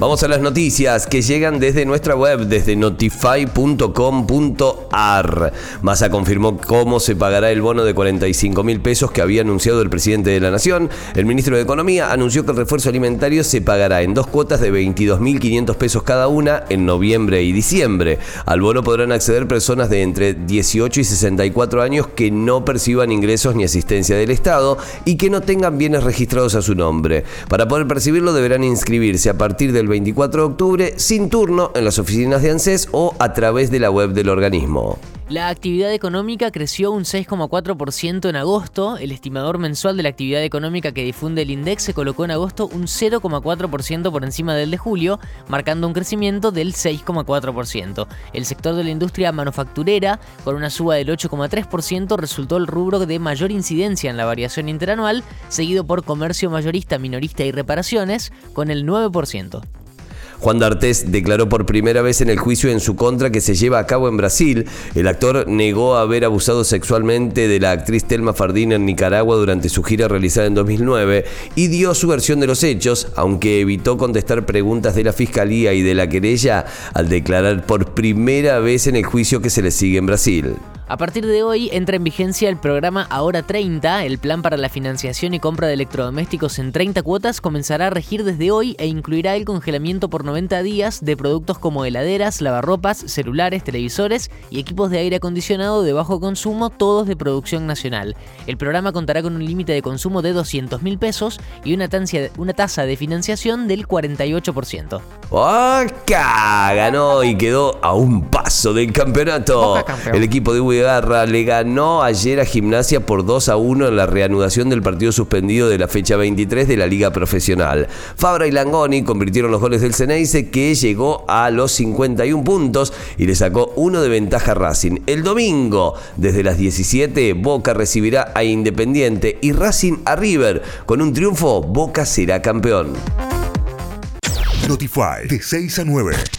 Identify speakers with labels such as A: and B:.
A: Vamos a las noticias que llegan desde nuestra web, desde notify.com.ar. Massa confirmó cómo se pagará el bono de 45 mil pesos que había anunciado el presidente de la Nación. El ministro de Economía anunció que el refuerzo alimentario se pagará en dos cuotas de 22.500 pesos cada una en noviembre y diciembre. Al bono podrán acceder personas de entre 18 y 64 años que no perciban ingresos ni asistencia del Estado y que no tengan bienes registrados a su nombre. Para poder percibirlo deberán inscribirse a partir del 24 de octubre sin turno en las oficinas de ANSES o a través de la web del organismo.
B: La actividad económica creció un 6,4% en agosto. El estimador mensual de la actividad económica que difunde el INDEX se colocó en agosto un 0,4% por encima del de julio, marcando un crecimiento del 6,4%. El sector de la industria manufacturera, con una suba del 8,3%, resultó el rubro de mayor incidencia en la variación interanual, seguido por comercio mayorista, minorista y reparaciones, con el 9%.
A: Juan D'Artés declaró por primera vez en el juicio en su contra que se lleva a cabo en Brasil. El actor negó haber abusado sexualmente de la actriz Telma Fardín en Nicaragua durante su gira realizada en 2009 y dio su versión de los hechos, aunque evitó contestar preguntas de la fiscalía y de la querella al declarar por primera vez en el juicio que se le sigue en Brasil.
B: A partir de hoy entra en vigencia el programa Ahora 30, el plan para la financiación y compra de electrodomésticos en 30 cuotas comenzará a regir desde hoy e incluirá el congelamiento por 90 días de productos como heladeras, lavarropas, celulares, televisores y equipos de aire acondicionado de bajo consumo, todos de producción nacional. El programa contará con un límite de consumo de 200 mil pesos y una, una tasa de financiación del 48%.
A: ¡Oca! Ganó y quedó a un paso del campeonato. El equipo de Garra le ganó ayer a Gimnasia por 2 a 1 en la reanudación del partido suspendido de la fecha 23 de la Liga Profesional. Fabra y Langoni convirtieron los goles del Ceneice que llegó a los 51 puntos y le sacó uno de ventaja a Racing. El domingo, desde las 17, Boca recibirá a Independiente y Racing a River. Con un triunfo, Boca será campeón.
C: Notify de 6 a 9.